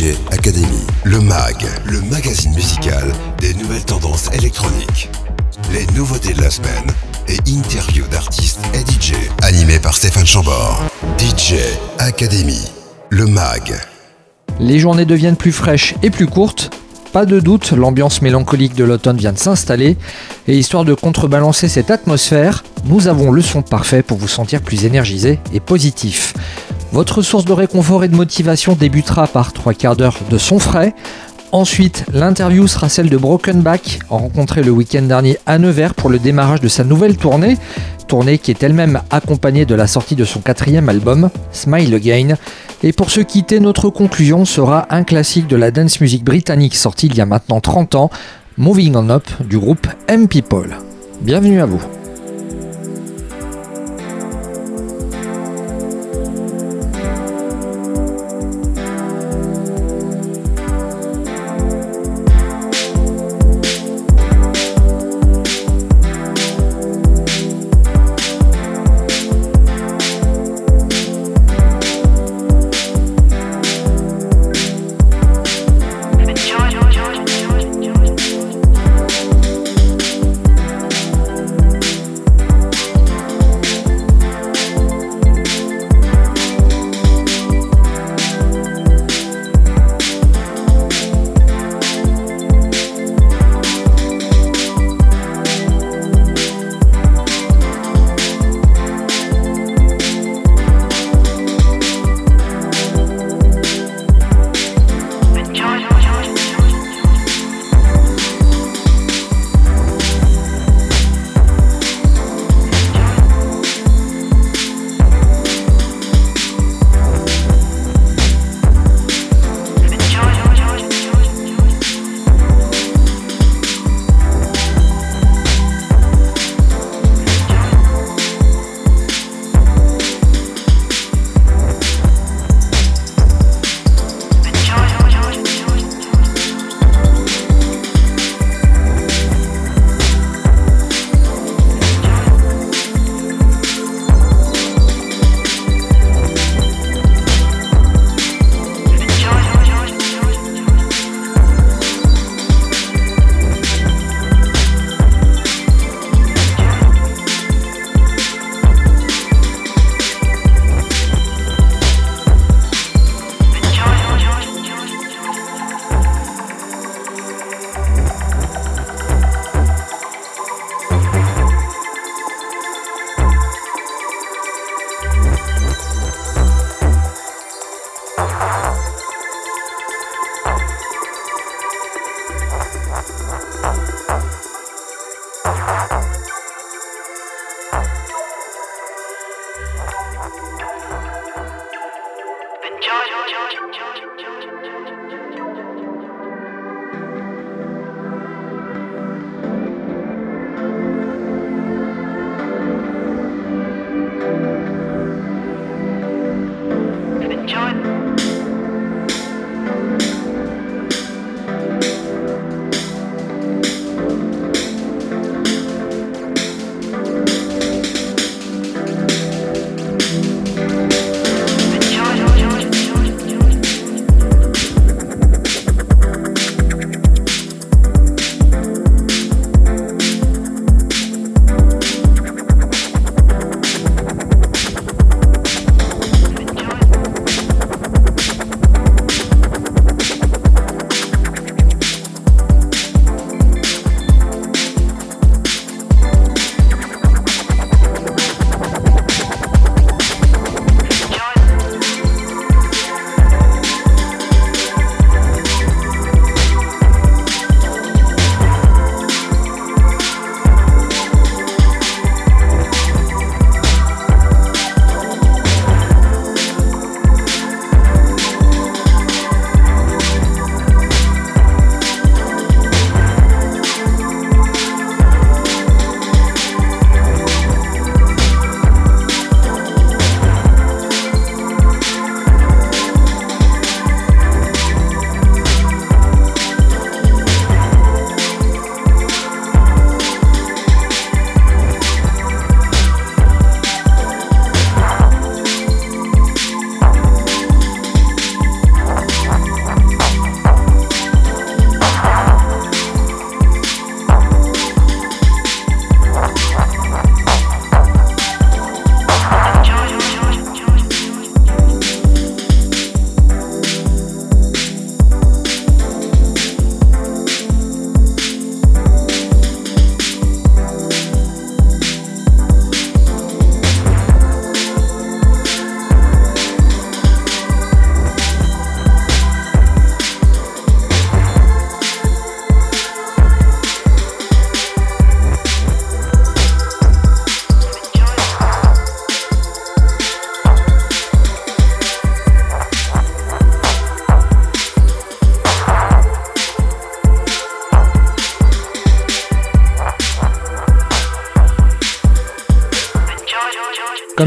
DJ Academy, le MAG, le magazine musical des nouvelles tendances électroniques. Les nouveautés de la semaine et interviews d'artistes et DJ. Animé par Stéphane Chambord. DJ Academy, le MAG. Les journées deviennent plus fraîches et plus courtes. Pas de doute, l'ambiance mélancolique de l'automne vient de s'installer. Et histoire de contrebalancer cette atmosphère, nous avons le son parfait pour vous sentir plus énergisé et positif. Votre source de réconfort et de motivation débutera par trois quarts d'heure de son frais. Ensuite, l'interview sera celle de Broken Back, rencontré le week-end dernier à Nevers pour le démarrage de sa nouvelle tournée, tournée qui est elle-même accompagnée de la sortie de son quatrième album, Smile Again. Et pour se quitter, notre conclusion sera un classique de la dance music britannique sorti il y a maintenant 30 ans, Moving On Up du groupe M People. Bienvenue à vous.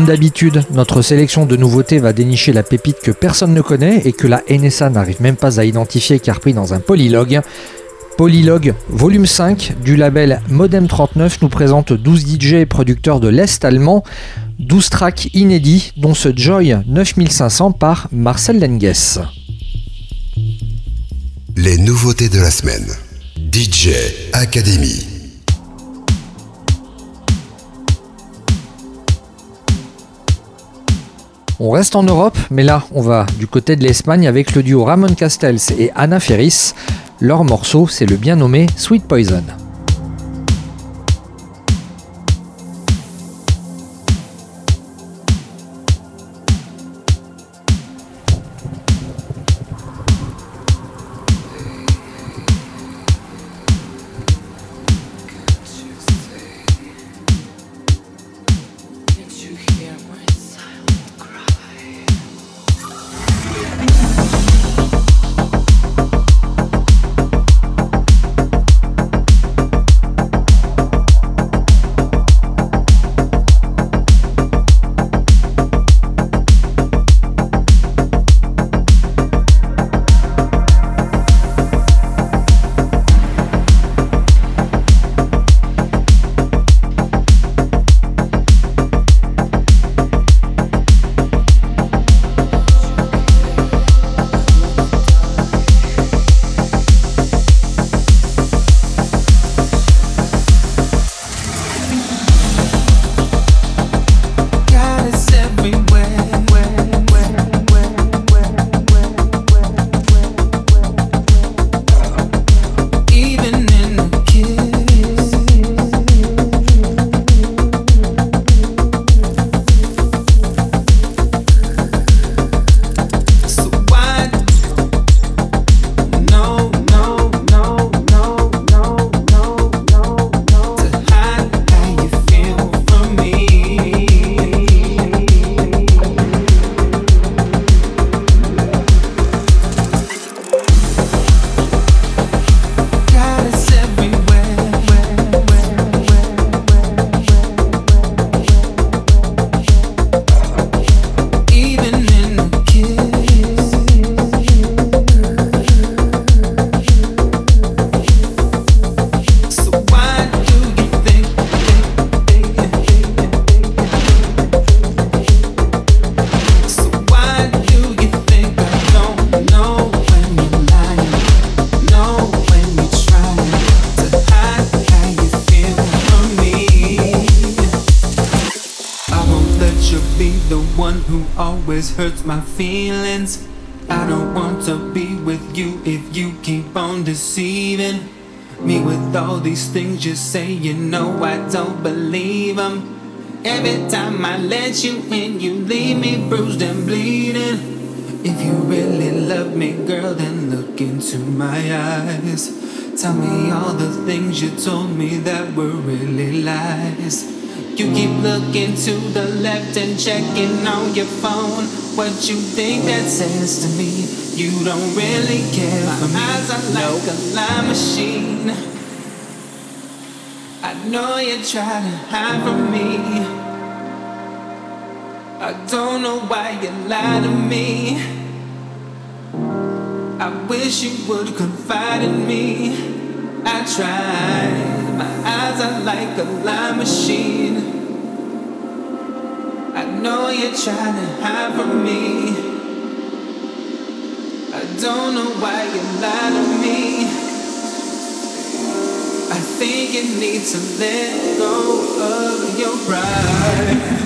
Comme d'habitude, notre sélection de nouveautés va dénicher la pépite que personne ne connaît et que la NSA n'arrive même pas à identifier car pris dans un polylogue. Polylogue volume 5 du label Modem 39 nous présente 12 DJ et producteurs de l'Est allemand, 12 tracks inédits dont ce Joy 9500 par Marcel Lenges. Les nouveautés de la semaine. DJ Academy. On reste en Europe, mais là, on va du côté de l'Espagne avec le duo Ramon Castells et Anna Ferris. Leur morceau, c'est le bien nommé Sweet Poison. These things you say, you know I don't believe them. Every time I let you in, you leave me bruised and bleeding. If you really love me, girl, then look into my eyes. Tell me all the things you told me that were really lies. You keep looking to the left and checking on your phone. What you think that says to me? You don't really care my for me. Eyes are like no. a lie machine. I know you're trying to hide from me. I don't know why you lie to me. I wish you would confide in me. I tried, my eyes are like a lie machine. Know you're trying to hide from me. I don't know why you lie to me I think you need to let go of your pride.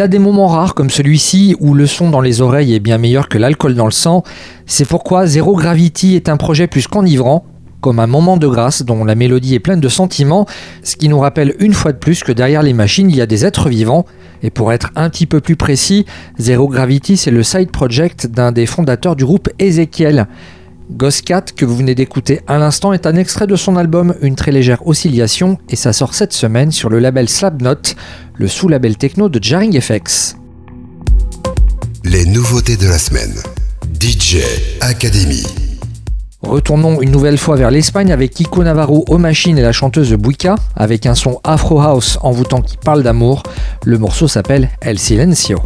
Y a des moments rares comme celui-ci où le son dans les oreilles est bien meilleur que l'alcool dans le sang. C'est pourquoi Zero Gravity est un projet plus qu'enivrant, comme un moment de grâce dont la mélodie est pleine de sentiments, ce qui nous rappelle une fois de plus que derrière les machines il y a des êtres vivants. Et pour être un petit peu plus précis, Zero Gravity c'est le side project d'un des fondateurs du groupe Ezekiel. Ghost Cat, que vous venez d'écouter à l'instant, est un extrait de son album Une très légère oscillation et ça sort cette semaine sur le label Slapnote, le sous-label techno de Jarring FX. Les nouveautés de la semaine. DJ Academy. Retournons une nouvelle fois vers l'Espagne avec Kiko Navarro aux machines et la chanteuse Buika, avec un son Afro House envoûtant qui parle d'amour. Le morceau s'appelle El Silencio.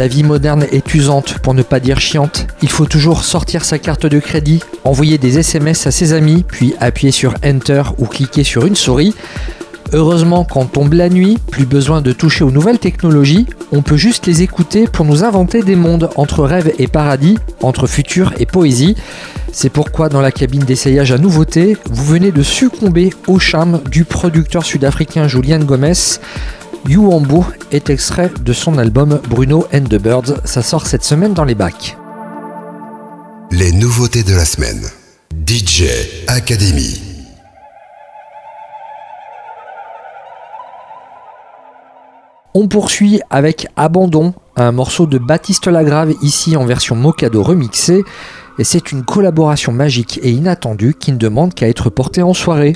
La vie moderne est usante, pour ne pas dire chiante. Il faut toujours sortir sa carte de crédit, envoyer des SMS à ses amis, puis appuyer sur Enter ou cliquer sur une souris. Heureusement, quand tombe la nuit, plus besoin de toucher aux nouvelles technologies, on peut juste les écouter pour nous inventer des mondes entre rêve et paradis, entre futur et poésie. C'est pourquoi dans la cabine d'essayage à nouveautés, vous venez de succomber au charme du producteur sud-africain Julian Gomez. Yuambo est extrait de son album Bruno and the Birds. Ça sort cette semaine dans les bacs. Les nouveautés de la semaine. DJ Academy. On poursuit avec Abandon, un morceau de Baptiste Lagrave ici en version Mocado remixée. Et c'est une collaboration magique et inattendue qui ne demande qu'à être portée en soirée.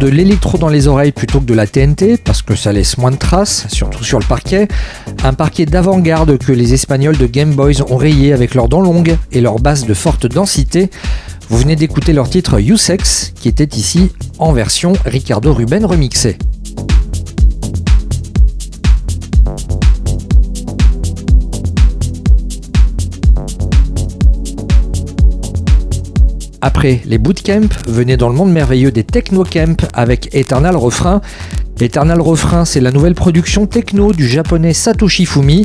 De l'électro dans les oreilles plutôt que de la TNT, parce que ça laisse moins de traces, surtout sur le parquet. Un parquet d'avant-garde que les Espagnols de Game Boys ont rayé avec leurs dents longues et leurs basses de forte densité. Vous venez d'écouter leur titre You-Sex, qui était ici en version Ricardo Ruben remixé. Après les bootcamps, venez dans le monde merveilleux des technocamps avec Eternal Refrain. Eternal Refrain, c'est la nouvelle production techno du japonais Satoshi Fumi.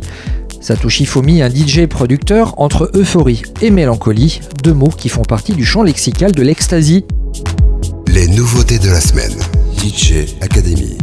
Satoshi Fumi, un DJ producteur entre euphorie et mélancolie, deux mots qui font partie du champ lexical de l'ecstasy. Les nouveautés de la semaine. DJ Academy.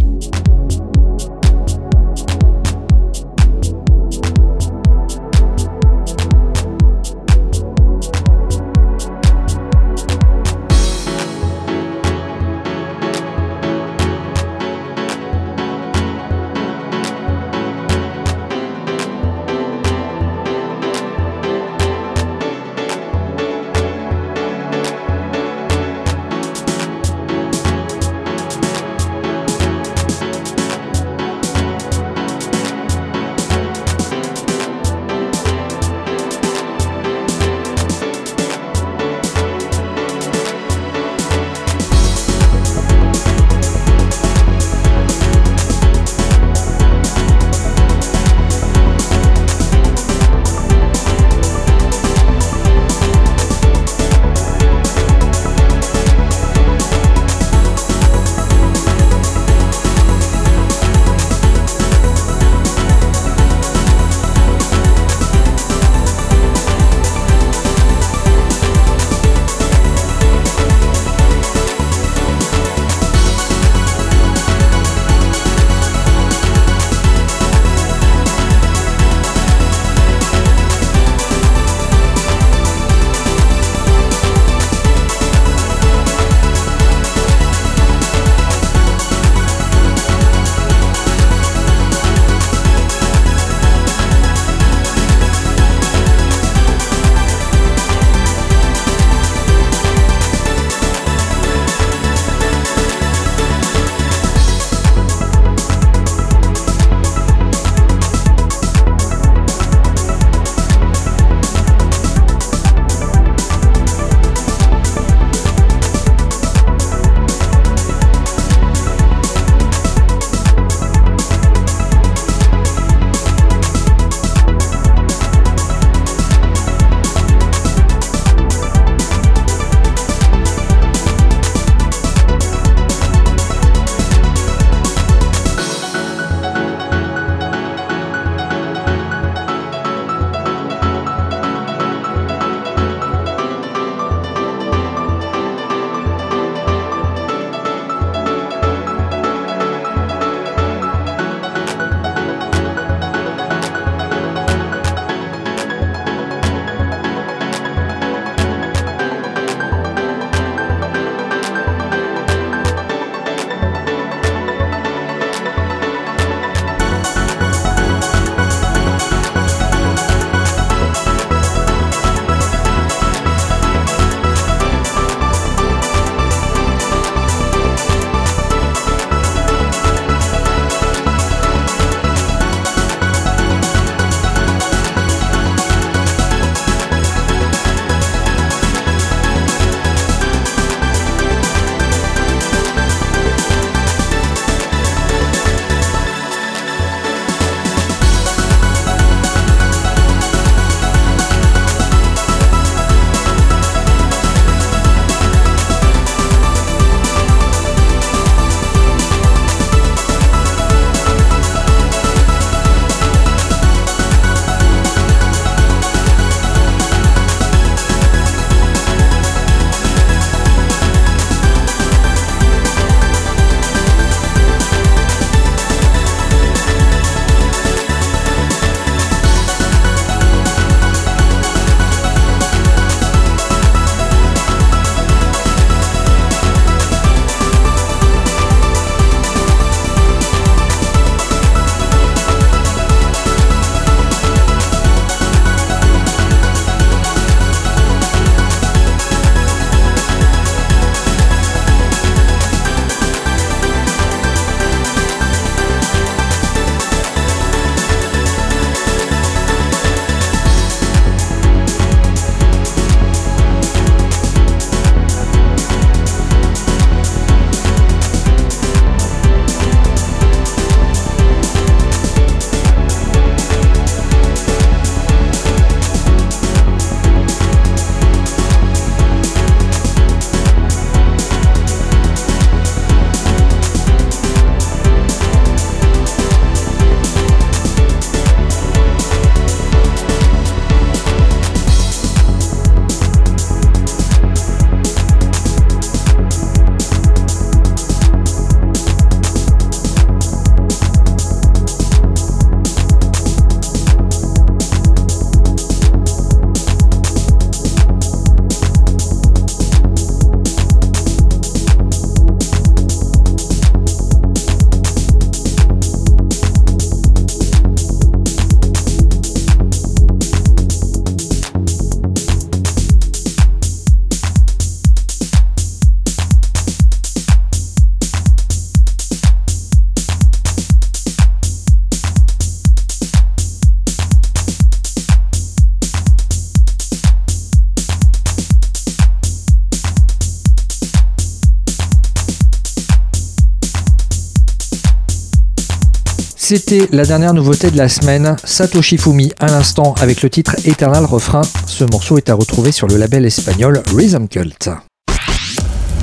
C'était la dernière nouveauté de la semaine, Satoshi Fumi à l'instant avec le titre Eternal Refrain. Ce morceau est à retrouver sur le label espagnol Rhythm Cult.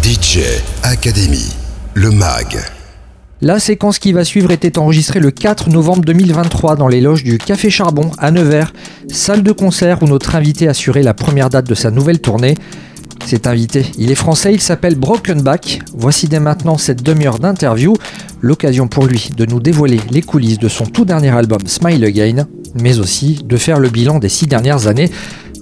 DJ Academy, le mag. La séquence qui va suivre était enregistrée le 4 novembre 2023 dans les loges du Café Charbon à Nevers, salle de concert où notre invité assurait la première date de sa nouvelle tournée. Cet invité, il est français, il s'appelle Brokenback. Voici dès maintenant cette demi-heure d'interview, l'occasion pour lui de nous dévoiler les coulisses de son tout dernier album Smile Again, mais aussi de faire le bilan des six dernières années,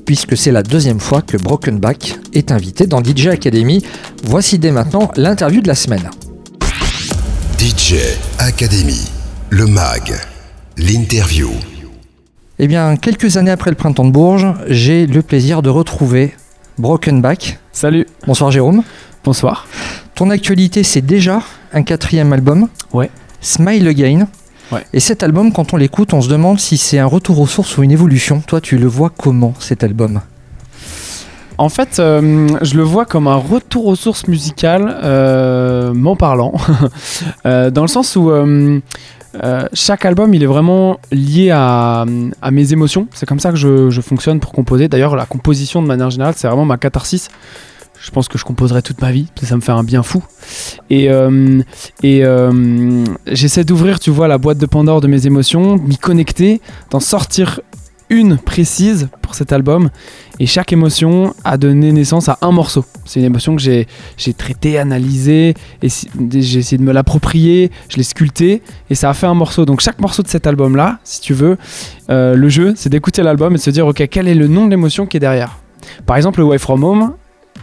puisque c'est la deuxième fois que Brokenback est invité dans DJ Academy. Voici dès maintenant l'interview de la semaine. DJ Academy, le mag, l'interview. Eh bien, quelques années après le printemps de Bourges, j'ai le plaisir de retrouver Brokenback. Salut. Bonsoir Jérôme. Bonsoir. Ton actualité, c'est déjà un quatrième album. Ouais. Smile Again. Ouais. Et cet album, quand on l'écoute, on se demande si c'est un retour aux sources ou une évolution. Toi, tu le vois comment cet album? En fait, euh, je le vois comme un retour aux sources musicales, euh, m'en parlant, Euh, dans le sens où chaque album, il est vraiment lié à, à mes émotions. C'est comme ça que je, je fonctionne pour composer. D'ailleurs, la composition, de manière générale, c'est vraiment ma catharsis. Je pense que je composerai toute ma vie, ça me fait un bien fou. Et, euh, euh, j'essaie d'ouvrir, tu vois, la boîte de Pandore de mes émotions, m'y connecter, d'en sortir une précise pour cet album. Et chaque émotion a donné naissance à un morceau. C'est une émotion que j'ai traitée, analysée, et j'ai essayé de me l'approprier, je l'ai sculptée, et ça a fait un morceau. Donc chaque morceau de cet album-là, si tu veux, euh, le jeu, c'est d'écouter l'album et de se dire, ok, quel est le nom de l'émotion qui est derrière? Par exemple, le Way From Home,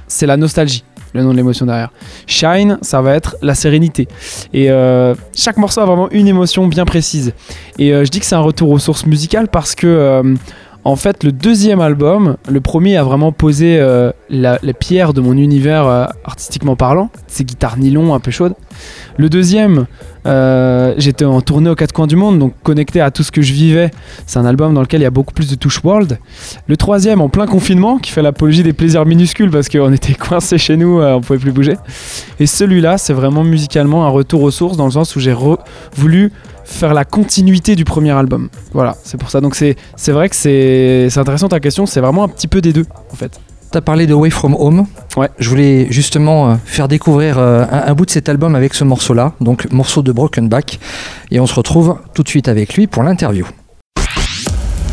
c'est la nostalgie, le nom de l'émotion derrière. Shine, ça va être la sérénité. Et euh, chaque morceau a vraiment une émotion bien précise. Et euh, je dis que c'est un retour aux sources musicales parce que, euh, en fait, le deuxième album, le premier a vraiment posé euh, la, pierre de mon univers euh, artistiquement parlant, ces guitares nylon un peu chaudes. Le deuxième, euh, j'étais en tournée aux quatre coins du monde, donc connecté à tout ce que je vivais. C'est un album dans lequel il y a beaucoup plus de touches world. Le troisième, en plein confinement, qui fait l'apologie des plaisirs minuscules parce qu'on était coincés chez nous, euh, on pouvait plus bouger. Et celui-là, c'est vraiment musicalement un retour aux sources dans le sens où j'ai voulu faire la continuité du premier album. Voilà, c'est pour ça. Donc c'est c'est vrai que c'est c'est intéressant ta question, c'est vraiment un petit peu des deux en fait. T'as parlé de Way From Home. Ouais. Je voulais justement euh, faire découvrir euh, un, un bout de cet album avec ce morceau-là, donc morceau de Brokenback. Et on se retrouve tout de suite avec lui pour l'interview.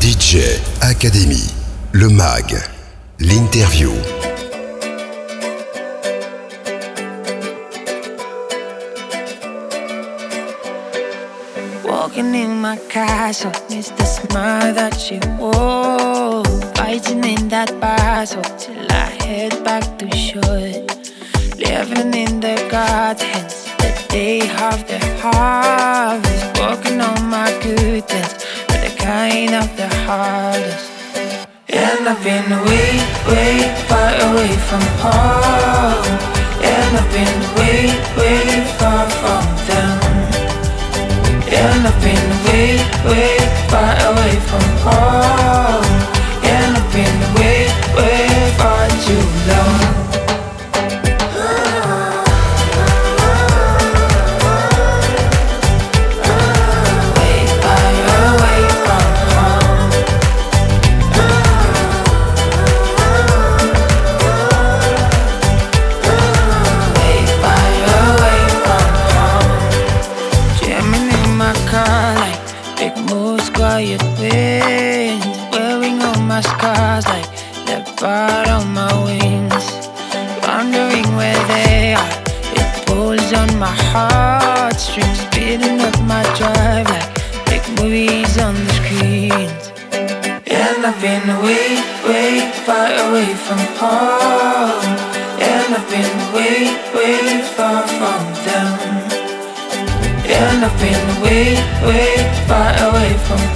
DJ Academy, le mag, l'interview. Walking in my castle, miss the smile that she wore. Fighting in that battle till I head back to shore. Living in the gardens, the day of the harvest. Working on my goodness, but the kind of the hardest. And I've been way, way far away from home. And I've been way, way far from I've been way, way far away from home. Way, far away from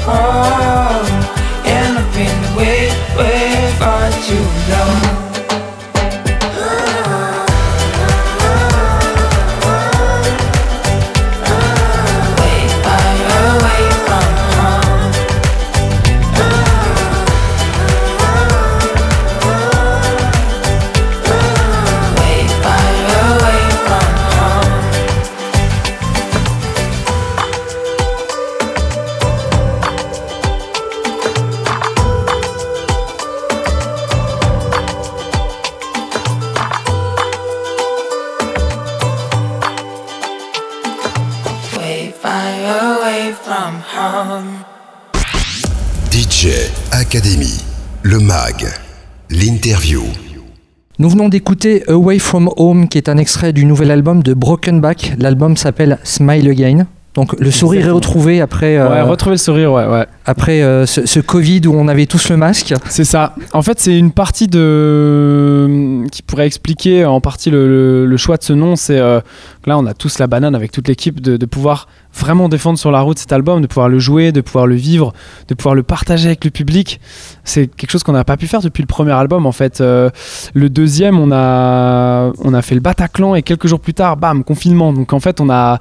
Nous venons d'écouter Away From Home, qui est un extrait du nouvel album de Broken Back. L'album s'appelle Smile Again. Donc le sourire est retrouvé après, euh, Ouais, retrouver le sourire, ouais, ouais. après euh, ce, ce Covid où on avait tous le masque. C'est ça. En fait, c'est une partie de qui pourrait expliquer en partie le, le- le choix de ce nom. C'est euh, là, on a tous la banane avec toute l'équipe de, de pouvoir vraiment défendre sur la route cet album, de pouvoir le jouer, de pouvoir le vivre, de pouvoir le partager avec le public. C'est quelque chose qu'on n'a pas pu faire depuis le premier album. En fait, Euh, le deuxième, on a on a fait le Bataclan et quelques jours plus tard, bam, confinement. Donc en fait, on a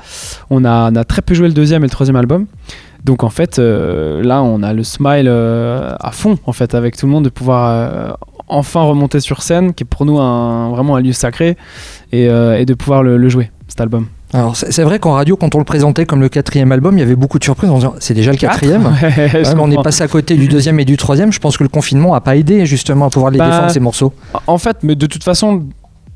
on a, très peu joué le deuxième et le troisième album. Donc en fait, euh, là, on a le smile euh, à fond, en fait, avec tout le monde, de pouvoir enfin remonter sur scène, qui est pour nous un, vraiment un lieu sacré, et, et de pouvoir le, le jouer, cet album. Alors c'est vrai qu'en radio, quand on le présentait comme le quatrième album, il y avait beaucoup de surprises en disant c'est déjà le quatrième. Ouais, on est passé à côté du deuxième et du troisième. Je pense que le confinement a pas aidé justement à pouvoir les Bah, défendre ces morceaux. En fait, mais de toute façon,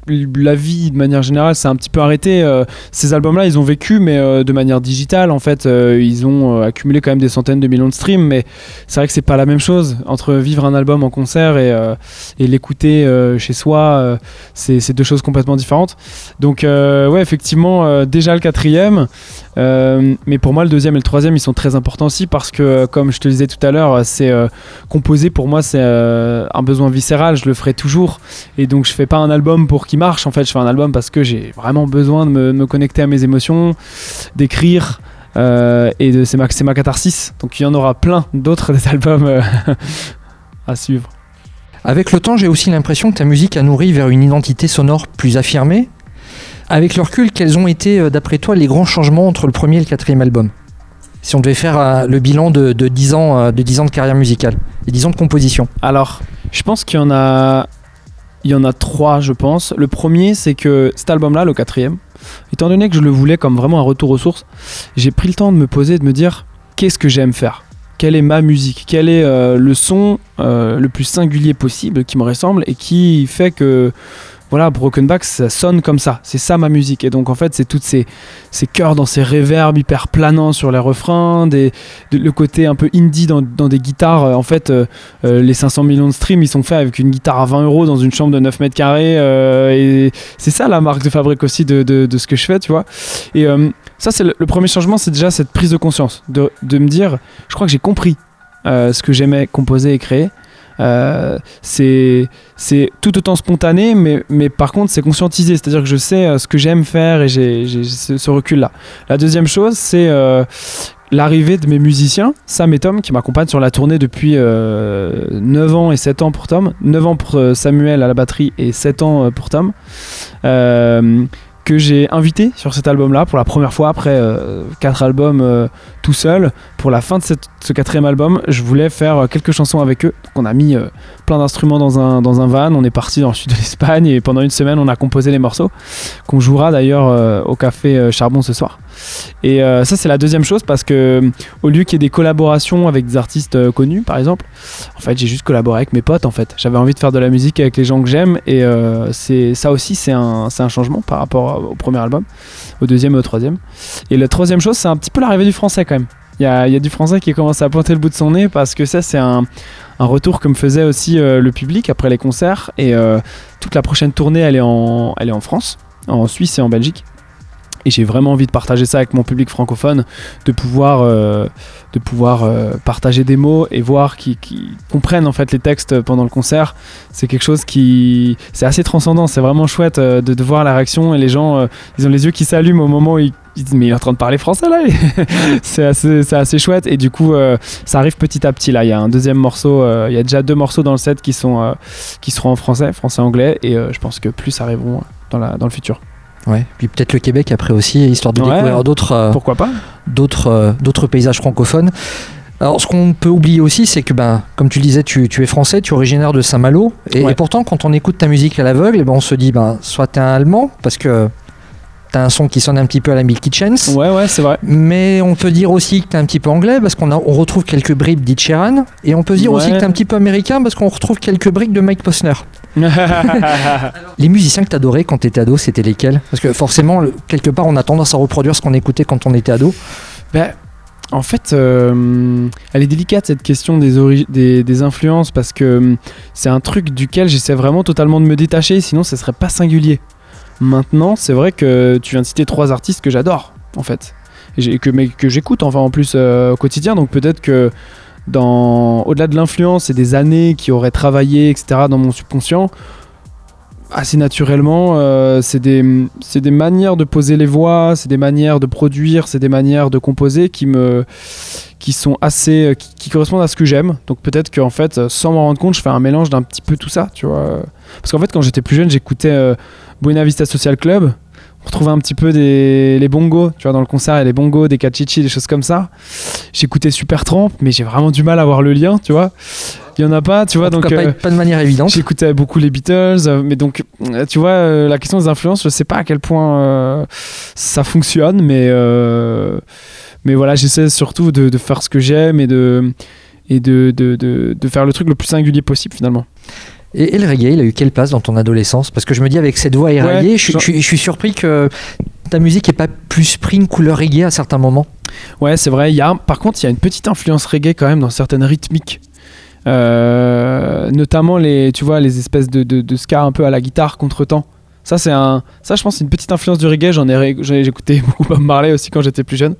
la vie de manière générale, c'est un petit peu arrêté. Euh, ces albums-là, ils ont vécu, mais euh, de manière digitale. En fait, Euh, ils ont accumulé quand même des centaines de millions de streams, mais c'est vrai que c'est pas la même chose entre vivre un album en concert et, l'écouter chez soi. c'est deux choses complètement différentes. Donc, ouais, effectivement, déjà le quatrième. Mais pour moi, le deuxième et le troisième, ils sont très importants aussi parce que, comme je te disais tout à l'heure, c'est composer pour moi, c'est un besoin viscéral. Je le ferai toujours. Et donc je fais pas un album pour qu'il marche, en fait je fais un album parce que j'ai vraiment besoin de me, me connecter à mes émotions, d'écrire. euh, et de- c'est ma, ma catharsis. Donc il y en aura plein d'autres des albums euh, à suivre. Avec le temps, j'ai aussi l'impression que ta musique a nourri vers une identité sonore plus affirmée. Avec le recul, quels ont été, euh, d'après toi, les grands changements entre le premier et le quatrième album? Si on devait faire euh, le bilan de, de 10 ans, de 10 ans de carrière musicale et 10 ans de composition. Alors, je pense qu'il y en a, il y en a trois, je pense. Le premier, c'est que cet album-là, le quatrième, étant donné que je le voulais comme vraiment un retour aux sources, j'ai pris le temps de me poser et de me dire qu'est-ce que j'aime faire? Quelle est ma musique, quel est euh, le son euh, le plus singulier possible qui me ressemble et qui fait que voilà, Broken Back, ça sonne comme ça. C'est ça ma musique. Et donc, en fait, c'est toutes ces, ces chœurs dans ces réverbes hyper planants sur les refrains, de- le côté un peu indie dans, des guitares. Euh, En fait, euh, euh, les 500 millions de streams, ils sont faits avec une guitare à 20 euros dans une chambre de 9 mètres carrés. et c'est ça la marque de fabrique aussi de, de- ce que je fais, tu vois. Et ça, c'est le, le premier changement, c'est déjà cette prise de conscience. De, de me dire, je crois que j'ai compris ce que j'aimais composer et créer. Euh, c'est tout autant spontané, mais, par contre, c'est conscientisé. C'est-à-dire que je sais euh, ce que j'aime faire et j'ai ce, recul-là. La deuxième chose, c'est euh, l'arrivée de mes musiciens, Sam et Tom, qui m'accompagnent sur la tournée depuis euh, 9 ans et 7 ans pour Tom. 9 ans pour Samuel à la batterie et 7 ans pour Tom. Que j'ai invité sur cet album-là pour la première fois après euh, quatre albums tout seul. Pour la fin de ce quatrième album, je voulais faire euh, quelques chansons avec eux. On a mis euh, plein d'instruments dans un, van, on est parti dans le sud de l'Espagne et pendant une semaine on a composé les morceaux qu'on jouera d'ailleurs euh, au café Charbon ce soir. Et ça c'est la deuxième chose parce que au lieu qu'il y ait des collaborations avec des artistes connus par exemple, en fait j'ai juste collaboré avec mes potes en fait. J'avais envie de faire de la musique avec les gens que j'aime et ça aussi c'est un, un changement par rapport au premier album, au deuxième et au troisième. Et la troisième chose c'est un petit peu l'arrivée du français quand même. Il y a, du français qui commence à pointer le bout de son nez parce que ça c'est un, retour que me faisait aussi euh, le public après les concerts et euh, toute la prochaine tournée elle est en France, en Suisse et en Belgique. Et j'ai vraiment envie de partager ça avec mon public francophone, de pouvoir, euh, de pouvoir euh, partager des mots et voir qu'ils comprennent en fait les textes pendant le concert. C'est quelque chose qui, c'est assez transcendant. C'est vraiment chouette euh, de, voir la réaction et les gens, ils ont les yeux qui s'allument au moment où ils, ils disent mais il est en train de parler français là. c'est assez, assez chouette et du coup ça arrive petit à petit là. Il y a un deuxième morceau, il y a déjà deux morceaux dans le set qui sont, qui seront en français, français anglais et je pense que plus arriveront dans la, dans le futur. Ouais. Puis peut-être le Québec après aussi, histoire de Ouais. découvrir d'autres euh, Pourquoi pas d'autres euh, d'autres paysages francophones. Alors, ce qu'on peut oublier aussi, c'est que, ben, comme tu le disais, tu, tu es français, tu es originaire de Saint-Malo. Et, Ouais. et pourtant, quand on écoute ta musique à l'aveugle, eh ben, on se dit, ben, soit tu es un Allemand, parce que tu as un son qui sonne un petit peu à la Milky Chance. Ouais ouais c'est vrai. Mais on peut dire aussi que tu es un petit peu anglais, parce qu'on a- on retrouve quelques bribes d'Ed Sheeran. Et on peut dire aussi que tu es un petit peu américain, parce qu'on retrouve quelques briques de Mike Posner. Les musiciens que tu adorais quand tu étais ado, c'était lesquels? Parce que forcément, quelque part, on a tendance à reproduire ce qu'on écoutait quand on était ado. Ben, en fait, euh, elle est délicate cette question des, des, des influences parce que euh, c'est un truc duquel j'essaie vraiment totalement de me détacher, sinon ça serait pas singulier. Maintenant, c'est vrai que tu viens de citer trois artistes que j'adore, en fait, que, mais que j'écoute enfin en plus euh, au quotidien, donc peut-être que dans au-delà de l'influence et des années qui auraient travaillé, etc., dans mon subconscient, assez naturellement, euh, c'est des, des manières de poser les voix, c'est des manières de produire, c'est des manières de composer qui me qui sont assez qui, qui correspondent à ce que j'aime. Donc peut-être qu'en fait, euh, sans m'en rendre compte, je fais un mélange d'un petit peu tout ça, tu vois. Parce qu'en fait, quand j'étais plus jeune, j'écoutais euh, Buena Vista Social Club. On retrouvait un petit peu des les bongos, tu vois, dans le concert, il y a les bongos, des cachichi, des choses comme ça. J'écoutais Super Tramp, mais j'ai vraiment du mal à voir le lien, tu vois. Il y en a pas, tu vois, En donc cas, euh, pas de manière évidente. J'écoutais beaucoup les Beatles, euh, mais donc, euh, tu vois, euh, la question des influences, je sais pas à quel point ça fonctionne, mais, mais voilà, j'essaie surtout de, de faire ce que j'aime et de et de, de, de faire le truc le plus singulier possible finalement. Et, et le reggae, il a eu quelle place dans ton adolescence? Parce que je me dis, avec cette voix éraillée, Ouais, je, je suis- je suis surpris que ta musique n'ait pas plus pris une couleur reggae à certains moments. Ouais, c'est vrai. Y a, par contre, il y a une petite influence reggae quand même dans certaines rythmiques. Euh, notamment les, tu vois, les espèces de, de, de ska un peu à la guitare contre-temps. Ça, c'est un, ça, je pense, c'est une petite influence du reggae. J'en ai, ré- j'écoutais beaucoup Bob Marley aussi quand j'étais plus jeune.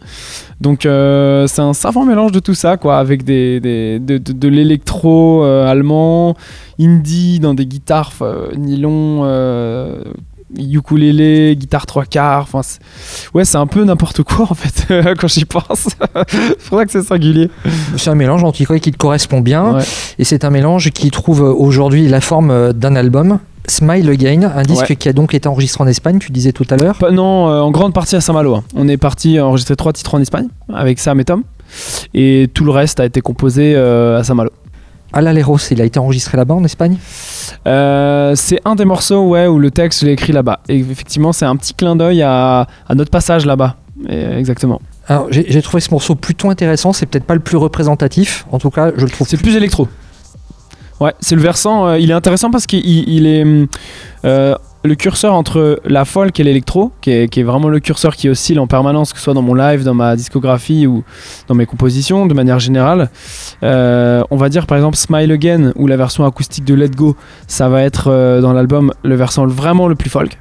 Donc, euh, c'est un savant mélange de tout ça, quoi, avec des, des- de, de, de l'électro euh, allemand, indie dans des guitares euh, nylon, euh, ukulélé, guitare trois quarts. Enfin, ouais, c'est un peu n'importe quoi en fait quand j'y pense. c'est pour ça que c'est singulier. C'est un mélange en tout cas qui te correspond bien. Ouais. Et c'est un mélange qui trouve aujourd'hui la forme d'un album. Smile Again, un disque Ouais. qui a donc été enregistré en Espagne, tu disais tout à l'heure. Non, euh, en grande partie à Saint-Malo. hein. On est parti enregistrer trois titres en Espagne avec Sam et Tom. Et tout le reste a été composé euh, à Saint-Malo. Alaleros, il a été enregistré là-bas en Espagne? Euh, c'est un des morceaux ouais, où le texte, je l'ai écrit là-bas. Et effectivement, c'est un petit clin d'œil à, à notre passage là-bas. Exactement. Alors, j'ai trouvé ce morceau plutôt intéressant, c'est peut-être pas le plus représentatif, en tout cas je le trouve C'est plus électro. Ouais, c'est le versant. euh, il est intéressant parce qu'il il- il est hum, euh, le curseur entre la folk et l'électro, qui est, vraiment le curseur qui oscille en permanence, que ce soit dans mon live, dans ma discographie ou dans mes compositions de manière générale. Euh, on va dire par exemple Smile Again, ou la version acoustique de Let Go, ça va être dans l'album le versant vraiment le plus folk.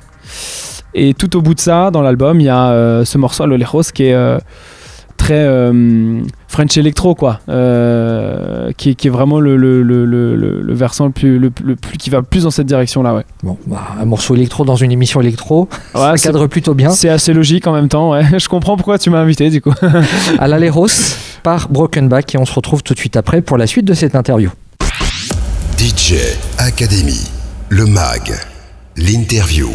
Et tout au bout de ça, dans l'album, il y a ce morceau, Le Lejos, qui est très euh, French Electro, quoi. Euh, qui, est- qui est vraiment le, le, le, le, le- le versant le plus, le, le plus qui va plus dans cette direction-là, ouais. Bon, bah, un morceau électro dans une émission électro, Ouais, ça cadre plutôt bien. C'est assez logique en même temps, ouais. Je comprends pourquoi tu m'as invité, du coup. Alaleros par Broken Back et on se retrouve tout de suite après pour la suite de cette interview. DJ Academy, le MAG, l'interview.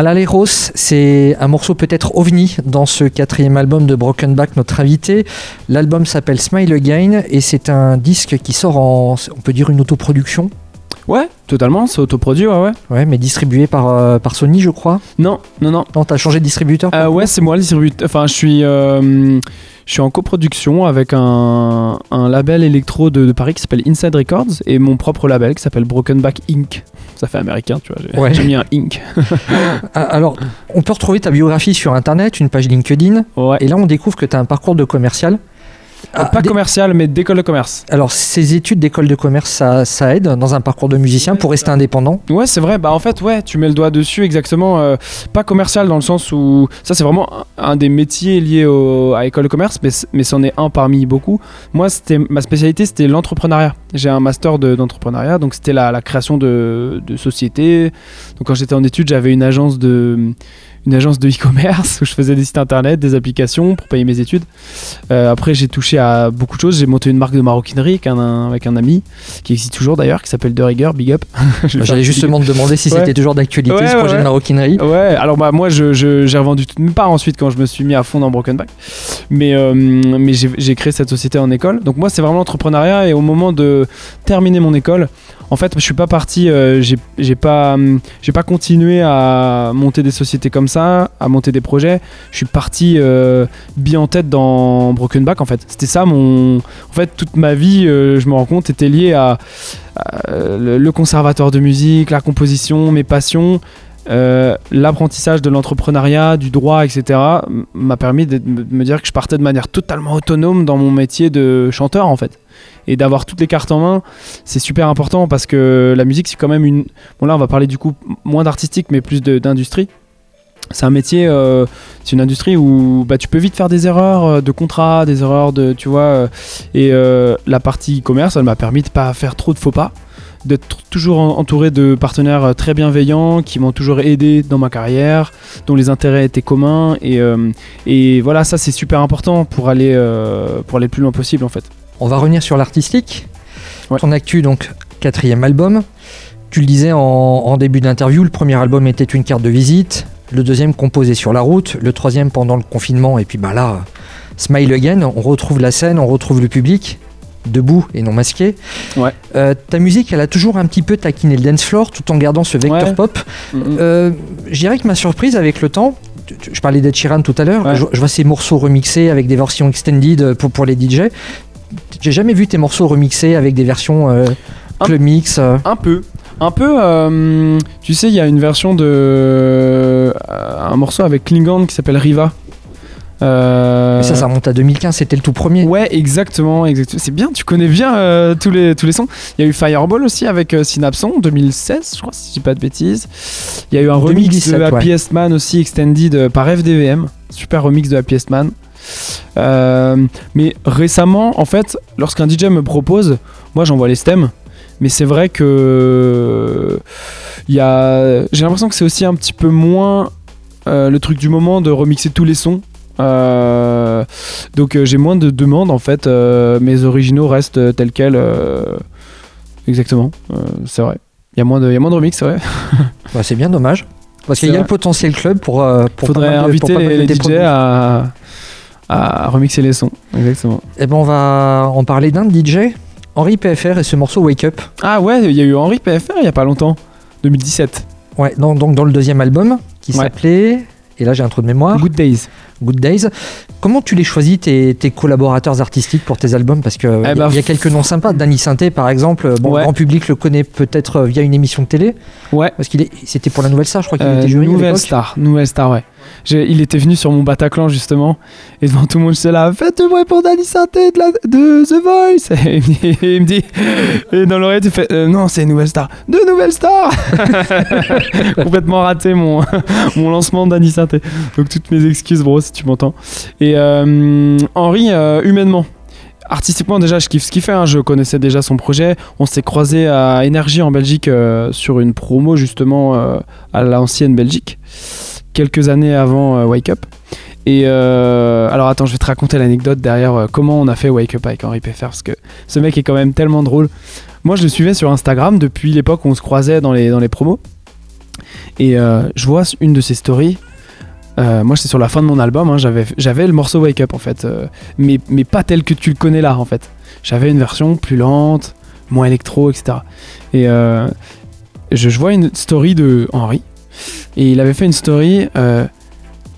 Alaleros, c'est un morceau peut-être ovni dans ce quatrième album de Broken Back, notre invité. L'album s'appelle Smile Again et c'est un disque qui sort en, on peut dire, une autoproduction. Ouais, totalement, c'est autoproduit, ouais, ouais. Ouais, mais distribué par, euh, par Sony, je crois. Non, non, non. Non, t'as changé de distributeur Euh, ouais, c'est moi le distributeur. Enfin, je suis, euh, je suis en coproduction avec un, un label électro de, de Paris qui s'appelle Inside Records et mon propre label qui s'appelle Broken Back Inc. Ça fait américain, tu vois. J'ai Ouais. j'ai mis un Inc. Ah, Alors, on peut retrouver ta biographie sur Internet, une page LinkedIn. Ouais. Et là, on découvre que tu as un parcours de commercial. Ah, pas des- commercial, mais d'école de commerce. Alors, ces études d'école de commerce, ça, ça aide dans un parcours de musicien pour rester indépendant? Ouais, c'est vrai. Bah en fait, ouais, tu mets le doigt dessus exactement. euh, pas commercial dans le sens où ça c'est vraiment un des métiers liés au- à école de commerce, mais mais c'en est un parmi beaucoup. Moi, c'était ma spécialité, c'était l'entrepreneuriat. J'ai un master de- d'entrepreneuriat, donc c'était la, la création de, de sociétés. Donc quand j'étais en études, j'avais une agence de une agence de e-commerce où je faisais des sites internet, des applications pour payer mes études. Euh, après, j'ai touché à beaucoup de choses. J'ai monté une marque de maroquinerie avec un, avec un ami qui existe toujours d'ailleurs, qui s'appelle De Rigueur, Big Up. J'allais justement te demander si Ouais. c'était toujours d'actualité Ouais, ce projet ouais, de maroquinerie. Ouais, alors bah moi je, je- j'ai revendu toutes mes parts ensuite quand je me suis mis à fond dans Broken Back. Mais, euh, mais j'ai créé cette société en école. Donc moi c'est vraiment l'entrepreneuriat et au moment de terminer mon école, en fait je suis pas parti, euh, j'ai, pas, hum, j'ai pas continué à monter des sociétés comme ça, à monter des projets. Je suis parti euh, bien en tête dans Broken Back en fait. C'était ça mon... En fait toute ma vie, euh, je me rends compte, était liée à, le, le conservatoire de musique, la composition, mes passions. Euh, l'apprentissage de l'entrepreneuriat, du droit, etc., m'a permis de me dire que je partais de manière totalement autonome dans mon métier de chanteur, en fait. Et d'avoir toutes les cartes en main, c'est super important parce que la musique, c'est quand même une. Bon, là, on va parler du coup moins d'artistique, mais plus d'industrie. C'est un métier, euh, c'est une industrie où bah, tu peux vite faire des erreurs euh, de contrat, des erreurs de. Tu vois. euh, et la partie e-commerce, elle m'a permis de pas faire trop de faux pas d'être toujours en- entouré de partenaires très bienveillants qui m'ont toujours aidé dans ma carrière, dont les intérêts étaient communs et, voilà ça c'est super important pour aller pour aller le plus loin possible en fait. On va revenir sur l'artistique. Ouais. Ton actu, donc, quatrième album. Tu le disais en, en début d'interview, le premier album était une carte de visite, le deuxième composé sur la route, le troisième pendant le confinement, et puis bah là, Smile Again, on retrouve la scène, on retrouve le public, debout et non masqué. Ouais. Euh, ta musique, elle a toujours un petit peu taquiné le dance floor tout en gardant ce vecteur Ouais. pop. Euh, je dirais que ma surprise avec le temps, je parlais d'Ed Sheeran tout à l'heure, Ouais. je, je vois ces morceaux remixés avec des versions extended euh, pour, pour les DJ. J'ai jamais vu tes morceaux remixés avec des versions euh, Un- mix. euh. Un peu. Un peu, euh, tu sais, il y a une version de. euh, un morceau avec Klingon qui s'appelle Riva. Mais ça, ça remonte à 2015, c'était le tout premier. Ouais, exactement, exactement. C'est bien, tu connais bien tous, les, tous les sons. Il y a eu Fireball aussi avec Synapson, 2016, je crois, si je dis pas de bêtises. Il y a eu un remix 2017, de ouais. Happiest Man aussi, extended par FDVM. Super remix de Happiest Man. Euh, mais récemment, en fait, lorsqu'un DJ me propose, moi j'envoie les stems. Mais c'est vrai que y a, j'ai l'impression que c'est aussi un petit peu moins euh, le truc du moment de remixer tous les sons. Euh, donc j'ai moins de demandes en fait. mes originaux restent tels quels. exactement, c'est vrai. Il y a moins de, y a moins de remix, c'est vrai. Bah, c'est bien dommage. Parce qu'il y a vrai. le potentiel club pour. euh, pour Faudrait de- inviter les, DJ à, à remixer les sons. Exactement. Eh ben, on va en parler d'un DJ, Henri PFR et ce morceau Wake Up. Ah ouais, il y a eu Henri PFR il y a pas longtemps, 2017. Ouais, dans- donc dans le deuxième album qui Ouais. s'appelait. Et là j'ai un trou de mémoire. Good Days. Good Days. Comment tu les choisis tes, tes collaborateurs artistiques pour tes albums? Parce qu'il Eh y, ben, a- y a quelques noms sympas. Danny Sainté par exemple, bon, Ouais. le grand public le connaît peut-être euh, via une émission de télé. Ouais. Parce qu'il c'était pour la Nouvelle Star, je crois qu'il Euh, était jury nouvelle star, nouvelle star, ouais. Il était venu sur mon Bataclan justement, et devant tout le monde, j'étais là, faites-moi pour Danny Santé de, la- de The Voice. Et il me dit, et il me dit- et dans l'oreille, tu fais, euh, non, c'est Nouvelle Star, de Nouvelle Star. Complètement raté mon, mon lancement Danny Santé. Donc toutes mes excuses, bro, si tu m'entends. Et euh, Henri, euh, humainement. Artistiquement déjà je kiffe ce qu'il fait, hein. je connaissais déjà son projet, on s'est croisé à Énergie en Belgique euh, sur une promo justement euh, à l'ancienne Belgique, quelques années avant euh, Wake Up. Et euh, alors attends, je vais te raconter l'anecdote derrière euh, comment on a fait Wake Up avec Henri Pfeffer parce que ce mec est quand même tellement drôle. moi je le suivais sur Instagram depuis l'époque où on se croisait dans les, dans les promos. Et je vois une de ses stories. Moi, c'est sur la fin de mon album. hein, j'avais, le morceau Wake Up en fait, mais, mais pas tel que tu le connais là en fait. J'avais une version plus lente, moins électro, etc. Et je, je vois une story de Henri. Et il avait fait une story. euh,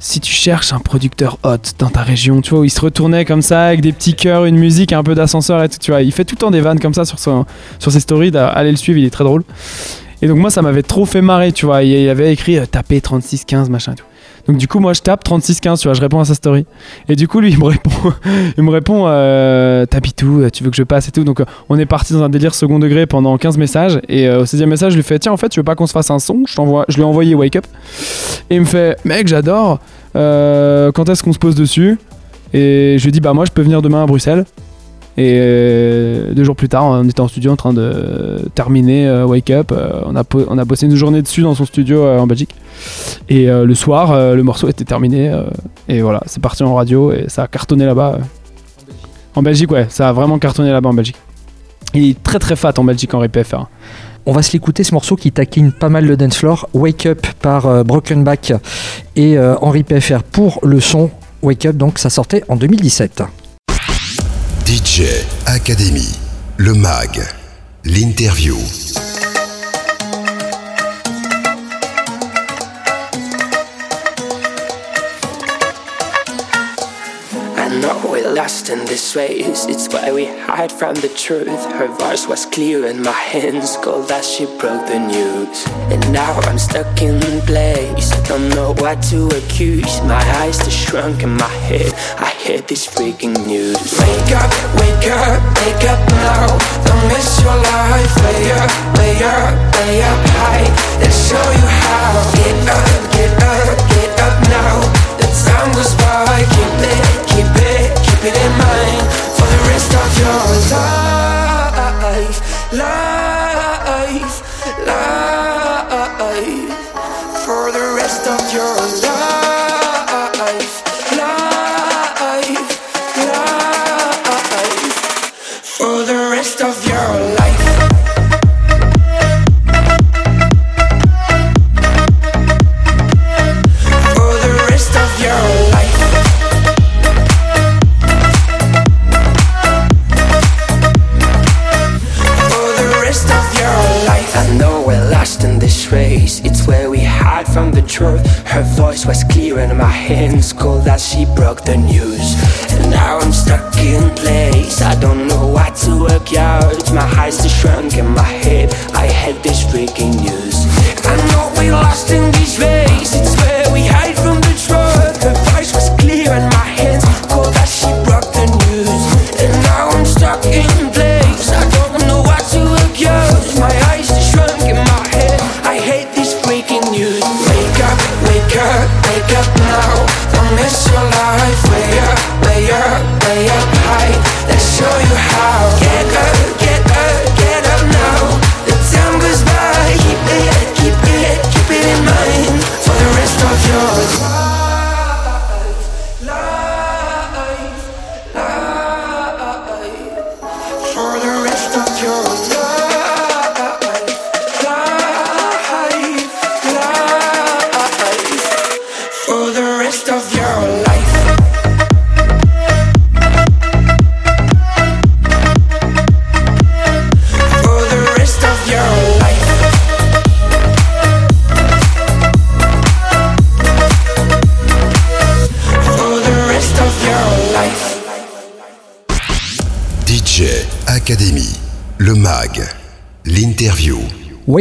si tu cherches un producteur hot dans ta région, tu vois, où il se retournait comme ça avec des petits cœurs, une musique, un peu d'ascenseur et tout, tu vois. Il fait tout le temps des vannes comme ça sur, ses stories. Allez le suivre, il est très drôle. Et donc moi, ça m'avait trop fait marrer, tu vois. Il avait écrit euh, taper 3615, machin et tout. Donc du coup, moi, je tape 3615, tu vois, je réponds à sa story. Et du coup, lui, il me répond, il me répond, euh, t'habites où Tu veux que je passe et tout. Donc euh, on est parti dans un délire second degré pendant 15 messages. Et euh, au 16e message, je lui fais, tiens, en fait, tu veux pas qu'on se fasse un son? Je lui ai envoyé Wake Up. Et il me fait, mec, j'adore. Euh, quand est-ce qu'on se pose dessus? Et je lui dis, bah moi, je peux venir demain à Bruxelles. Et euh, deux jours plus tard, on était en studio en train de terminer euh, Wake Up. Euh, on, a on bossé une journée dessus dans son studio en Belgique. Et le soir, le morceau était terminé. et voilà, c'est parti en radio et ça a cartonné là-bas. En Belgique, ouais, ça a vraiment cartonné là-bas en Belgique. Il est très très fat en Belgique, Henri PFR. On va se l'écouter ce morceau qui taquine pas mal le dance floor, Wake Up par euh, Broken Back et Henri PFR pour le son Wake Up, donc ça sortait en 2017. DJ Academy, le MAG, l'interview. Lost in this race. It's why we hide from the truth. Her voice was clear and my hands cold as she broke the news. And now I'm stuck in place. I don't know what to accuse. My eyes just shrunk in my head. I heard this freaking news. Wake up, wake up, wake up now. Don't miss your life. Way up, way up, way up high. Let's show you how. Get up, get up, get up now. The time goes by. Keep it, keep it, keep it in mind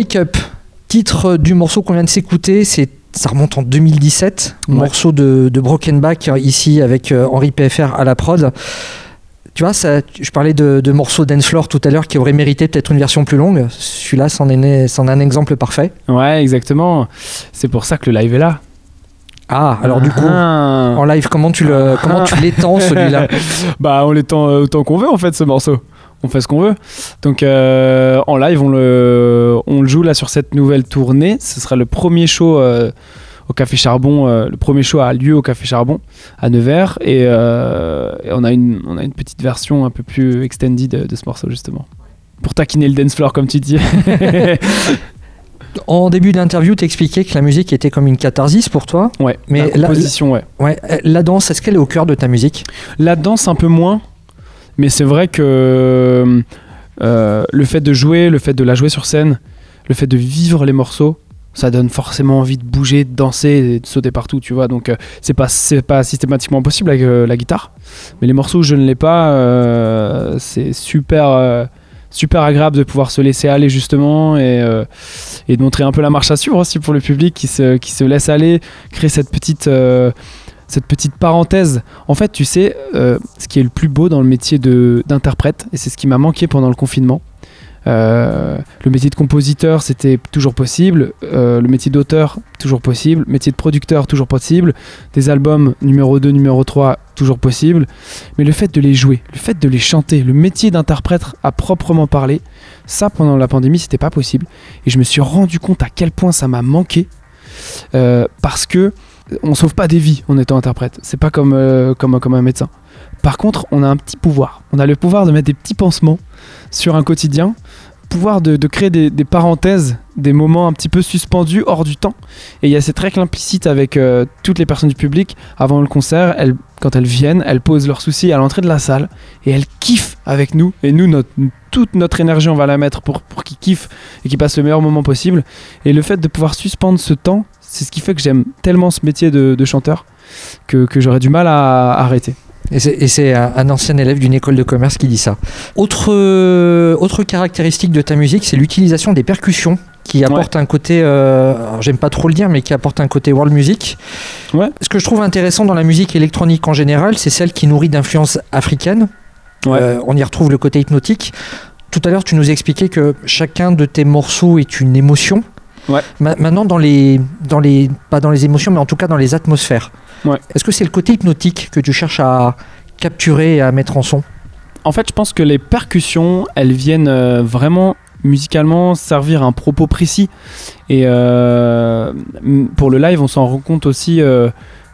Wake Up, titre du morceau qu'on vient de s'écouter, c'est ça remonte en 2017, Ouais. morceau de, de Broken Back euh, ici avec euh, Henri PFR à la prod. Tu vois, ça, je parlais de, de morceaux dance floor tout à l'heure qui auraient mérité peut-être une version plus longue. Celui-là, c'en est, est un exemple parfait. Ouais, exactement. C'est pour ça que le live est là. Ah, alors du coup, Ah. en live, comment tu le, comment tu l'étends celui-là? Bah on l'étend euh, autant qu'on veut en fait ce morceau. On fait ce qu'on veut. Donc euh, en live on le, on le joue là sur cette nouvelle tournée. Ce sera le premier show euh, au Café Charbon. euh, le premier show a lieu au Café Charbon à Nevers et, et on, a une, on a une petite version un peu plus extended de, de ce morceau justement. pour taquiner le dance floor, comme tu dis. En début d'interview, tu expliquais que la musique était comme une catharsis pour toi. ouais, Mais la la- composition, ouais. Ouais, euh, la danse, est-ce qu'elle est au cœur de ta musique? La danse, un peu moins. Mais c'est vrai que euh, le fait de jouer, le fait de la jouer sur scène, le fait de vivre les morceaux, ça donne forcément envie de bouger, de danser, et de sauter partout, tu vois. Donc euh, c'est pas c'est pas systématiquement possible avec euh, la guitare, mais les morceaux où je ne l'ai pas, euh, c'est super super agréable de pouvoir se laisser aller justement et et de montrer un peu la marche à suivre aussi pour le public qui se qui se laisse aller, créer cette petite cette petite parenthèse. En fait, tu sais, euh, ce qui est le plus beau dans le métier d'interprète, et c'est ce qui m'a manqué pendant le confinement, euh, le métier de compositeur, c'était toujours possible. euh, le métier d'auteur, toujours possible. Métier de producteur, toujours possible. Des albums numéro 2, numéro 3, toujours possible. Mais le fait de les jouer, le fait de les chanter, le métier d'interprète à proprement parler, ça, pendant la pandémie, c'était pas possible. Et je me suis rendu compte à quel point ça m'a manqué. parce que on sauve pas des vies en étant interprète. C'est pas comme, euh, comme, comme un médecin. Par contre, on a un petit pouvoir. On a le pouvoir de mettre des petits pansements sur un quotidien, pouvoir de, de créer des, des parenthèses, des moments un petit peu suspendus hors du temps. Et il y a cette règle implicite avec euh, toutes les personnes du public avant le concert. Elles, quand elles viennent, elles posent leurs soucis à l'entrée de la salle et elles kiffent avec nous. Et nous, notre, toute notre énergie, on va la mettre pour, pour qu'ils kiffent et qu'ils passent le meilleur moment possible. Et le fait de pouvoir suspendre ce temps, c'est ce qui fait que j'aime tellement ce métier de, de chanteur que, que j'aurais du mal à arrêter. Et c'est- un, ancien élève d'une école de commerce qui dit ça. Autre, euh, autre caractéristique de ta musique, c'est l'utilisation des percussions qui apporte un côté, euh, j'aime pas trop le dire, mais qui apporte un côté world music. Ouais. Ce que je trouve intéressant dans la musique électronique en général, c'est celle qui nourrit d'influences africaines. Ouais. Euh, on y retrouve le côté hypnotique. Tout à l'heure, tu nous expliquais que chacun de tes morceaux est une émotion. Ouais. Ma- maintenant, dans les, dans les, pas dans les émotions, mais en tout cas dans les atmosphères. Ouais. Est-ce que c'est le côté hypnotique que tu cherches à capturer et à mettre en son? En fait, je pense que les percussions, elles viennent euh, vraiment musicalement servir un propos précis. Et euh, pour le live, on s'en rend compte aussi. euh,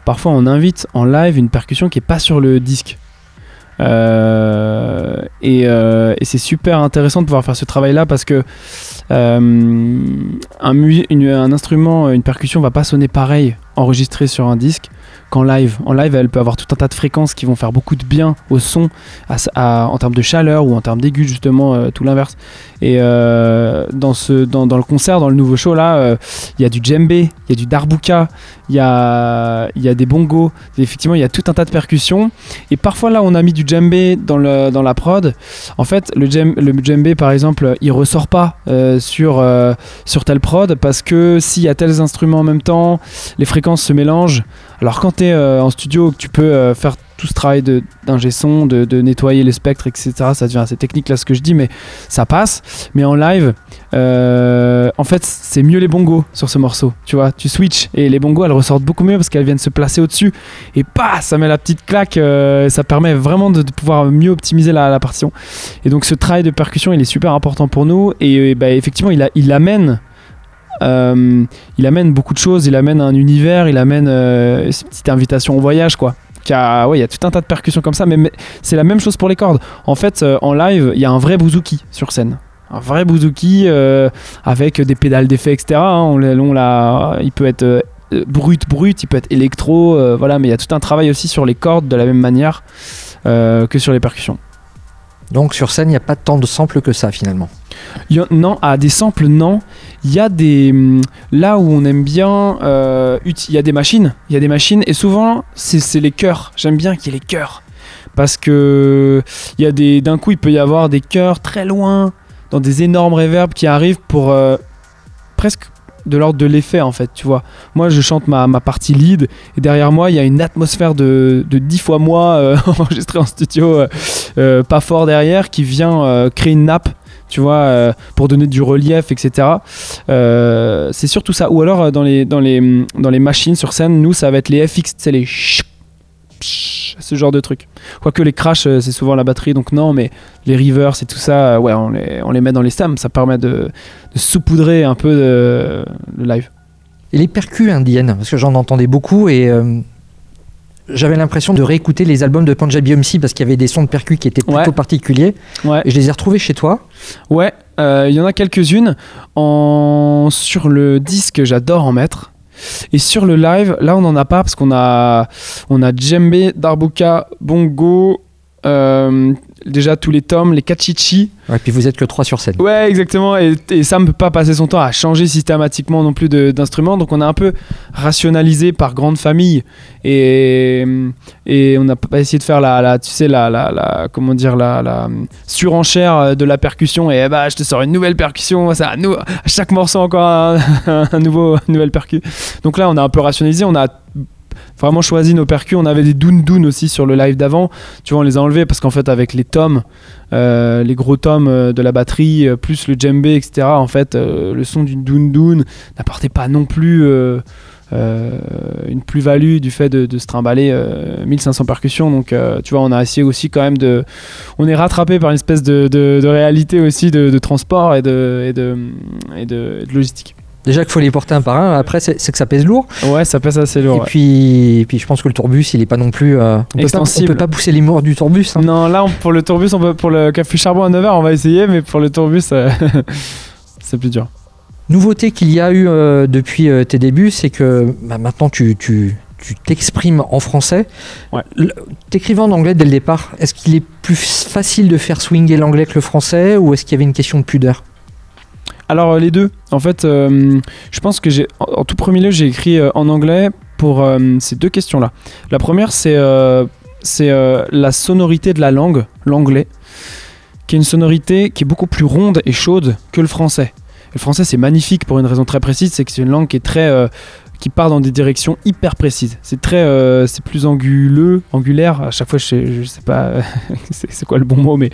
parfois, on invite en live une percussion qui est pas sur le disque. Euh, et et c'est super intéressant de pouvoir faire ce travail-là parce que un, mu- une- un instrument, une percussion va pas sonner pareil enregistré sur un disque qu'en live. En live, elle peut avoir tout un tas de fréquences qui vont faire beaucoup de bien au son en termes de chaleur ou en termes d'aigu, justement, euh, tout l'inverse. Et euh, dans, le concert, dans le nouveau show, là, euh, il y a du djembé, il y a du darbuka, il y a, des bongos. Effectivement, il y a tout un tas de percussions. Et parfois, là, on a mis du djembé dans, la prod. En fait, le, djem, djembé, par exemple, il ressort pas sur, sur telle prod parce que s'il y a tels instruments en même temps, les fréquences se mélangent. Alors quand tu es en studio, tu peux euh, faire tout ce travail d'ingé son, de, de nettoyer les spectres, etc., ça devient assez technique là ce que je dis, mais ça passe. Mais en live, euh, en fait, c'est mieux les bongos sur ce morceau. Tu vois, tu switches et les bongos elles ressortent beaucoup mieux parce qu'elles viennent se placer au-dessus. Et pas, ça met la petite claque, euh, ça permet vraiment de, pouvoir mieux optimiser la, partition. Et donc ce travail de percussion, il est super important pour nous. Et, euh, bah, effectivement, il, a, il amène euh, il amène beaucoup de choses, il amène un univers, il amène euh, cette petite invitation au voyage, quoi. Il y a tout un tas de percussions comme ça, mais, c'est la même chose pour les cordes. En fait, euh, en live, il y a un vrai bouzouki sur scène. Un vrai bouzouki euh, avec des pédales d'effet, etc. hein. On, il peut être brut, brut, il peut être électro, voilà, mais il y a tout un travail aussi sur les cordes de la même manière que sur les percussions. Donc sur scène, il n'y a pas tant de samples que ça finalement. Non, à des samples, non. Il y a des. hum, Là où on aime bien. euh, Il y a des machines. Il y a des machines. Et souvent, c'est les chœurs. J'aime bien qu'il y ait les chœurs. Parce que. Il y a des. D'un coup, il peut y avoir des chœurs très loin. Dans des énormes reverbs qui arrivent pour. euh, presque de l'ordre de l'effet en fait tu vois moi je chante ma, ma partie lead et derrière moi il y a une atmosphère de, de 10 fois moi euh, enregistrée en studio euh, euh, pas fort derrière qui vient euh, créer une nappe tu vois, pour donner du relief, etc. C'est surtout ça. Ou alors dans les, dans, les, dans les machines sur scène, nous, ça va être les FX, c'est les psh, ce genre de trucs. Quoique les crash, euh, c'est souvent la batterie, donc non, mais les rivers et tout ça, euh, ouais, on les, on les met dans les stems, ça permet de, de saupoudrer un peu de- le live. Et les percus indiennes, parce que j'en entendais beaucoup et euh, j'avais l'impression de réécouter les albums de Punjabi MC parce qu'il y avait des sons de percus qui étaient plutôt Ouais. particuliers. Ouais. Et je les ai retrouvés chez toi. Ouais, euh, il y en a quelques-unes. En... Sur le disque, j'adore en mettre. Et sur le live, là, on n'en a pas parce qu'on a, on a darbuka, bongo, euh, déjà tous les tomes, les kachichi. Et puis vous êtes que trois sur scène. Ouais, exactement. Et, et Sam peut pas passer son temps à changer systématiquement non plus d'instruments. Donc on a un peu rationalisé par grande famille. Et, et on n'a pas essayé de faire la, la tu sais, la, la, la- comment dire, la, la surenchère de la percussion. Et bah, je te sors une nouvelle percussion. Ça, à chaque morceau, encore un, un nouveau, une nouvelle percu. Donc là, on a un peu rationalisé. On a vraiment choisi nos percus. On avait des doun doun aussi sur le live d'avant. Tu vois, on les a enlevés parce qu'en fait, avec les tomes, euh, les gros tomes euh, de la batterie, euh, plus le djembé, etc., en fait, le son d'une doun doun n'apportait pas non plus une plus-value du fait de, se trimballer euh, 1500 percussions. Donc, tu vois, on a essayé aussi quand même de. On est rattrapé par une espèce de, réalité aussi de, transport et de logistique. Déjà qu'il faut les porter un par un. Après, c'est que ça pèse lourd. Ouais, ça pèse assez lourd. et, ouais. puis, et puis, je pense que le tourbus, il est pas non plus. euh, on, peut pas, on peut pas pousser les morts du tourbus. hein. Non, là, on- pour le tourbus, on peut, pour le café charbon à 9h, on va essayer, mais pour le tourbus, euh, c'est plus dur. Nouveauté qu'il y a eu euh, depuis euh, tes débuts, c'est que bah, maintenant tu, tu, tu t'exprimes en français. Ouais. T'écrivais en anglais dès le départ. Est-ce qu'il est plus facile de faire swinger l'anglais que le français ou est-ce qu'il y avait une question de pudeur? Alors euh, les deux. En fait, euh, je pense que j'ai, en, tout premier lieu, j'ai écrit euh, en anglais pour ces deux questions-là. La première, c'est c'est la sonorité de la langue, l'anglais, qui est une sonorité qui est beaucoup plus ronde et chaude que le français. Le français, c'est magnifique pour une raison très précise, c'est que c'est une langue qui est très qui part dans des directions hyper précises. C'est très, euh, c'est plus anguleux, angulaire. À chaque fois, je sais, sais pas, c'est quoi le bon mot, mais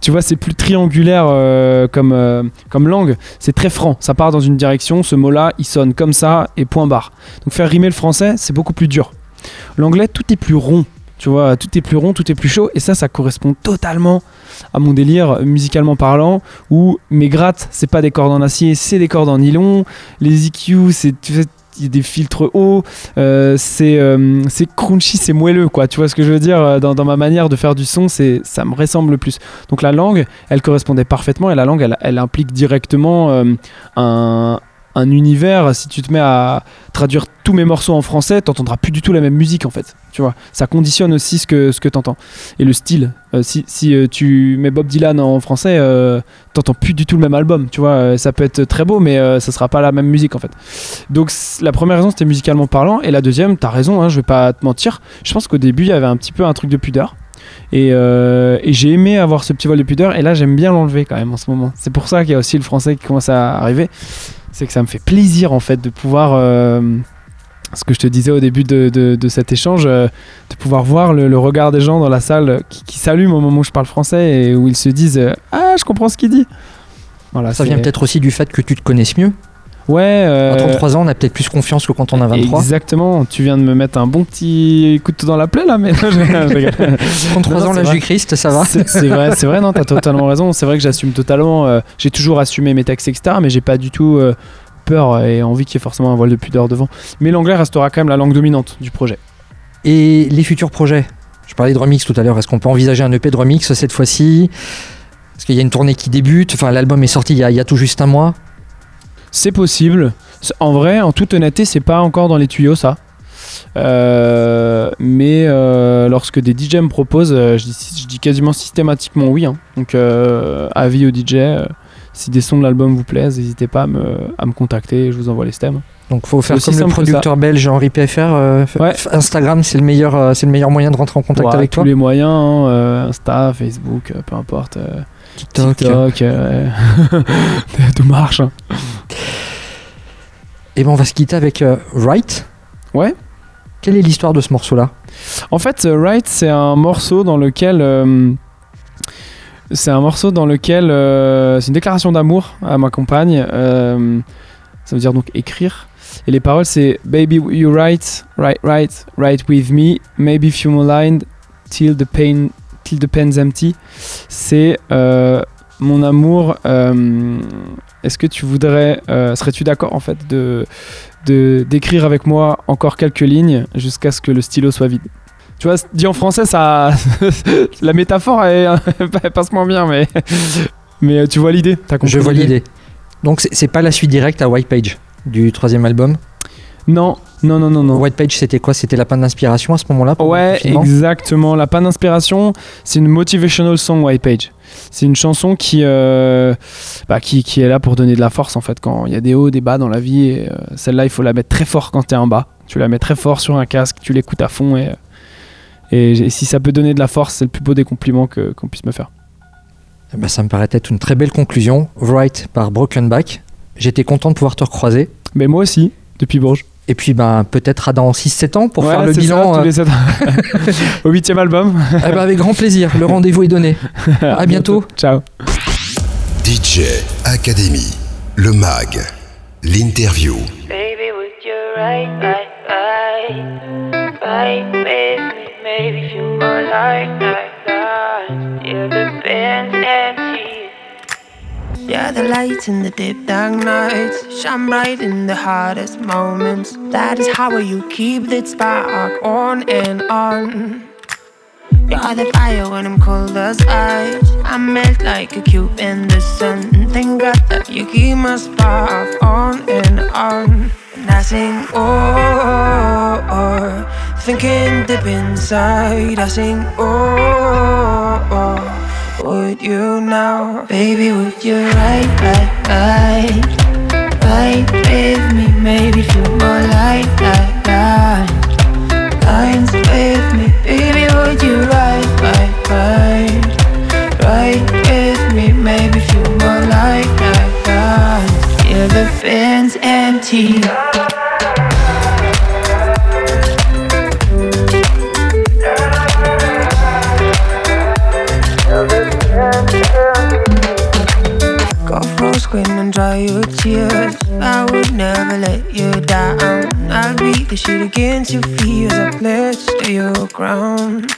tu vois, c'est plus triangulaire euh, comme euh, comme langue c'est très franc. Ça part dans une direction, ce mot-là, il sonne comme ça et point barre. Donc faire rimer le français, c'est beaucoup plus dur. L'anglais, tout est plus rond. Tu vois, tout est plus rond, tout est plus chaud. Et ça, ça correspond totalement à mon délire musicalement parlant, où mes grattes, c'est pas des cordes en acier, c'est des cordes en nylon. Les EQ, c'est des filtres hauts, euh, c'est euh, c'est crunchy, c'est moelleux, quoi. Tu vois ce que je veux dire euh, dans, dans ma manière de faire du son, ça me ressemble le plus. Donc la langue, elle correspondait parfaitement et la langue, elle, elle implique directement euh, un, un univers. Si tu te mets à traduire tous mes morceaux en français, t'entendras plus du tout la même musique en fait. Tu vois, ça conditionne aussi ce que ce que t'entends et le style. Euh, si si euh, tu mets Bob Dylan en français, euh, t'entends plus du tout le même album. Tu vois, Euh, ça peut être très beau, mais ça sera pas la même musique en fait. Donc la première raison c'était musicalement parlant et la deuxième, t'as raison, hein, je vais pas te mentir. Je pense qu'au début il y avait un petit peu un truc de pudeur. Et, j'ai aimé avoir ce petit vol de pudeur et là j'aime bien l'enlever quand même en ce moment. C'est pour ça qu'il y a aussi le français qui commence à arriver. C'est que ça me fait plaisir en fait de pouvoir, ce que je te disais au début de, de- de cet échange, euh, de pouvoir voir le, le regard des gens dans la salle qui, qui s'allument au moment où je parle français et où ils se disent euh, Ah, je comprends ce qu'il dit. Voilà, Ça vient peut-être aussi du fait que tu te connaisses mieux. Ouais. euh, À 33 ans, on a peut-être plus confiance que quand on a 23. Exactement, tu viens de me mettre un bon petit couteau dans la plaie là, mais non, je rigole, je rigole. 33 Non, ans, l'âge du Christ, ça va C'est c'est vrai, c'est vrai, non, t'as totalement raison. C'est vrai que j'assume totalement. euh, j'ai toujours assumé mes textes, etc. Mais j'ai pas du tout euh, peur et envie qu'il y ait forcément un voile de pudeur devant. Mais l'anglais restera quand même la langue dominante du projet. Et les futurs projets? Je parlais de remix tout à l'heure. Est-ce qu'on peut envisager un EP de remix cette fois-ci? Est-ce qu'il y a une tournée qui débute? Enfin, l'album est sorti il y, a, il y a tout juste un mois. C'est possible. En vrai, en toute honnêteté, c'est pas encore dans les tuyaux ça. Euh, mais euh, lorsque des DJ me proposent, euh, je, dis, je dis quasiment systématiquement oui. hein. Donc, euh, avis aux DJ. Si des sons de l'album vous plaisent, n'hésitez pas à me, à me contacter. Je vous envoie les stems. Donc, faut faire comme le producteur belge Henri PFR. euh, Ouais. Instagram, c'est le meilleur, euh, c'est le meilleur moyen de rentrer en contact Voilà, avec tous toi. les moyens, hein, euh, Insta, Facebook, peu importe. TikTok. TikTok, tout marche. hein. Et ben, on va se quitter avec Right. Ouais. Quelle est l'histoire de ce morceau-là? En fait, Right, c'est un morceau dans lequel. C'est un morceau dans lequel. euh, c'est une déclaration d'amour à ma compagne. euh, ça veut dire donc écrire. Et les paroles, c'est Baby, you write, write, write, write with me. Maybe few more lines till the pain, till the pen's empty. C'est euh, mon amour. Est-ce que tu voudrais, serais-tu d'accord en fait de- d'écrire avec moi encore quelques lignes jusqu'à ce que le stylo soit vide? Tu vois, dit en français, ça. la métaphore, elle passe moins bien, mais. Mais euh, tu vois l'idée t'as compris Je vois l'idée. Donc c'est- pas la suite directe à White Page du troisième album? Non, non, non, non, non. White Page, c'était quoi? C'était la panne d'inspiration à ce moment-là Ouais, exactement. La panne d'inspiration, c'est une motivational song White Page. C'est une chanson qui, euh, bah, qui, qui est là pour donner de la force en fait quand il y a des hauts, des bas dans la vie. Euh, celle-là, il faut la mettre très fort quand t'es en bas. Tu la mets très fort sur un casque, tu l'écoutes à fond et, et, et si ça peut donner de la force, c'est le plus beau des compliments que- qu'on puisse me faire. Eh ben, ça me paraît être une très belle conclusion. Wright par Broken Back. J'étais content de pouvoir te recroiser. Mais moi aussi, depuis Bourges. Et puis ben, peut-être à dans 6-7 ans pour Ouais, faire le bilan. ça, tous euh, les sept ans. Au huitième album. eh ben, avec grand plaisir. Le rendez-vous est donné. À bientôt. Ciao. DJ Academy, le MAG, l'interview. Baby, would you ride, ride, ride, ride with me? Maybe feel more like, like, like, till the band's empty. Yeah, the lights in the deep dark nights shine bright in the hardest moments. That is how you keep that spark on and on. You're the fire when I'm cold as ice. I melt like a cube in the sun. Thank God that you keep my spark on and on. And I sing, oh, oh, oh. Thinking deep inside. I sing, oh, oh, oh would you now, baby? Would you ride, ride, ride, ride with me? Maybe feel more like, like, like lines with me, baby. Would you ride, ride, ride, ride with me? Maybe feel more like that. that. Yeah, the fan's empty. Full screen and dry your tears. I would never let you down. I'll beat the shit against your fears. I pledge to your ground.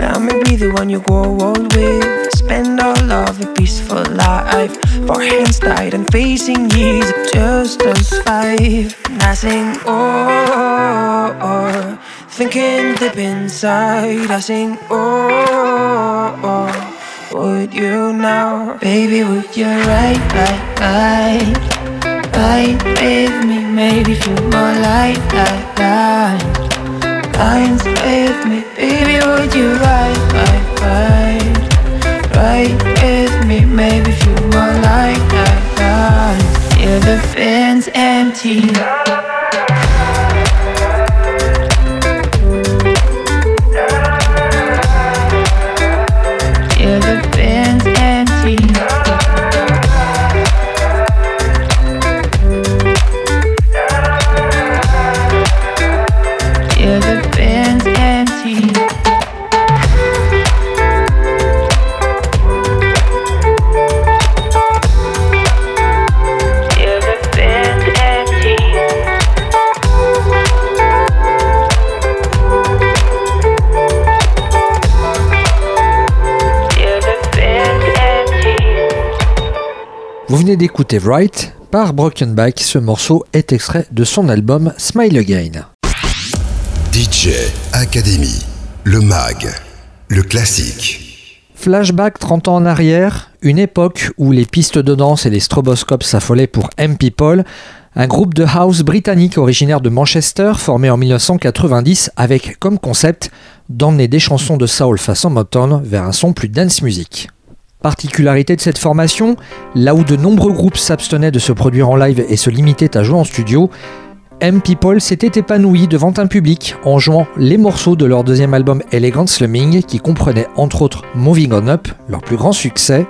I may be the one you go old with. Spend all of a peaceful life. For hands tied and facing years of just us five. And I sing, oh, oh, thinking deep inside. I sing, oh, oh. Would you now, baby? Would you ride, ride, ride, ride with me? Maybe feel more like that, that. Lines with me, baby. Would you ride, ride, ride, ride with me? Maybe feel more like that, that. Yeah, the fan's empty. Venez d'écouter Wright par Broken Back. Ce morceau est extrait de son album Smile Again. DJ Academy, le MAG, le classique. Flashback 30 ans en arrière, une époque où les pistes de danse et les stroboscopes s'affolaient pour M People, un groupe de house britannique originaire de Manchester formé en 1990 avec comme concept d'emmener des chansons de soul façon Motown vers un son plus dance music. Particularité de cette formation, là où de nombreux groupes s'abstenaient de se produire en live et se limitaient à jouer en studio, M People s'était épanoui devant un public en jouant les morceaux de leur deuxième album Elegant Slumming qui comprenait entre autres Moving On Up, leur plus grand succès.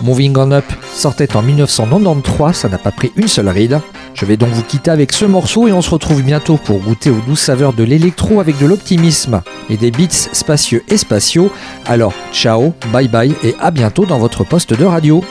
Moving On Up sortait en 1993, ça n'a pas pris une seule ride. Je vais donc vous quitter avec ce morceau et on se retrouve bientôt pour goûter aux douces saveurs de l'électro avec de l'optimisme et des beats spacieux et spatiaux. Alors ciao, bye bye et à bientôt dans votre poste de radio.